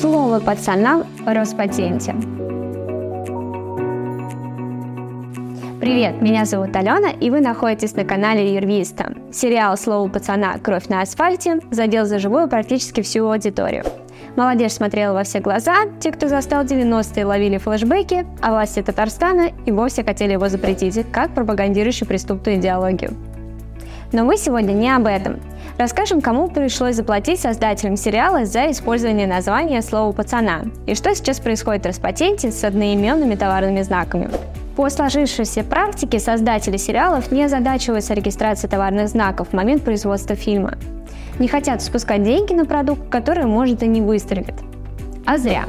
Слово пацана в Роспатенте. Привет, меня зовут Алена, и вы находитесь на канале Юрвиста. Сериал «Слово пацана. Кровь на асфальте» задел за живую практически всю аудиторию. Молодежь смотрела во все глаза, те, кто застал 90-е, ловили флешбеки, а власти Татарстана и вовсе хотели его запретить, как пропагандирующий преступную идеологию. Но мы сегодня не об этом. Расскажем, кому пришлось заплатить создателям сериала за использование названия слова «пацана» и что сейчас происходит в Роспатенте с одноименными товарными знаками. По сложившейся практике создатели сериалов не озадачиваются регистрацией товарных знаков в момент производства фильма. Не хотят спускать деньги на продукт, который может и не выстрелит. А зря.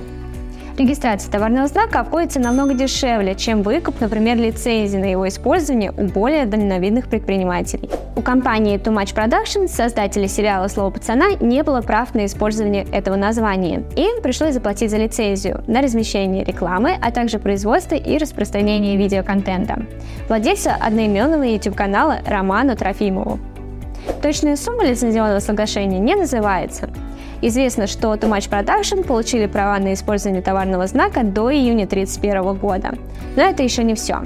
Регистрация товарного знака обходится намного дешевле, чем выкуп, например, лицензии на его использование у более дальновидных предпринимателей. У компании Too Much Production, создателей сериала «Слово пацана», не было прав на использование этого названия. Им пришлось заплатить за лицензию на размещение рекламы, а также производство и распространение видеоконтента. Владельца одноименного YouTube-канала Роману Трофимову. Точная сумма лицензионного соглашения не называется. Известно, что Too Much Production получили права на использование товарного знака до июня 2031 года. Но это еще не все.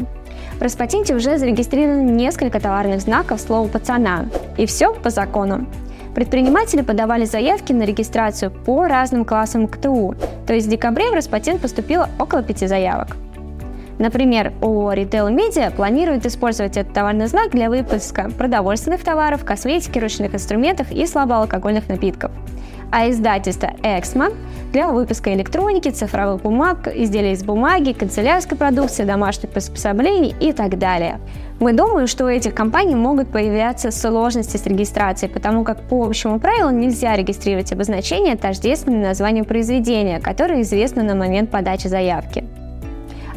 В Роспатенте уже зарегистрировано несколько товарных знаков слова «пацана». И все по закону. Предприниматели подавали заявки на регистрацию по разным классам КТУ, то есть в декабре в Роспатент поступило около пяти заявок. Например, ООО Retail Media планирует использовать этот товарный знак для выпуска продовольственных товаров, косметики, ручных инструментов и слабоалкогольных напитков – а издательство «Эксмо» для выпуска электроники, цифровых бумаг, изделий из бумаги, канцелярской продукции, домашних приспособлений и так далее. Мы думаем, что у этих компаний могут появляться сложности с регистрацией, потому как по общему правилу нельзя регистрировать обозначение тождественное названию произведения, которое известно на момент подачи заявки.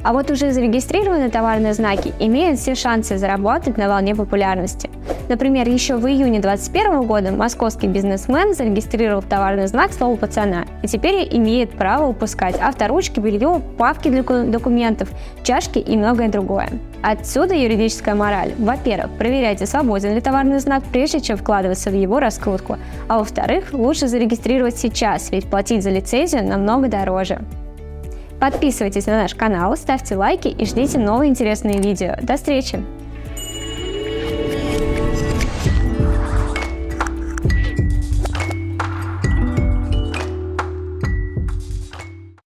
А вот уже зарегистрированные товарные знаки имеют все шансы заработать на волне популярности. Например, еще в июне 2021 года московский бизнесмен зарегистрировал товарный знак слова пацана и теперь имеет право выпускать авторучки, белье, папки для документов, чашки и многое другое. Отсюда юридическая мораль. Во-первых, проверяйте, свободен ли товарный знак, прежде чем вкладываться в его раскрутку. А во-вторых, лучше зарегистрировать сейчас, ведь платить за лицензию намного дороже. Подписывайтесь на наш канал, ставьте лайки и ждите новые интересные видео. До встречи!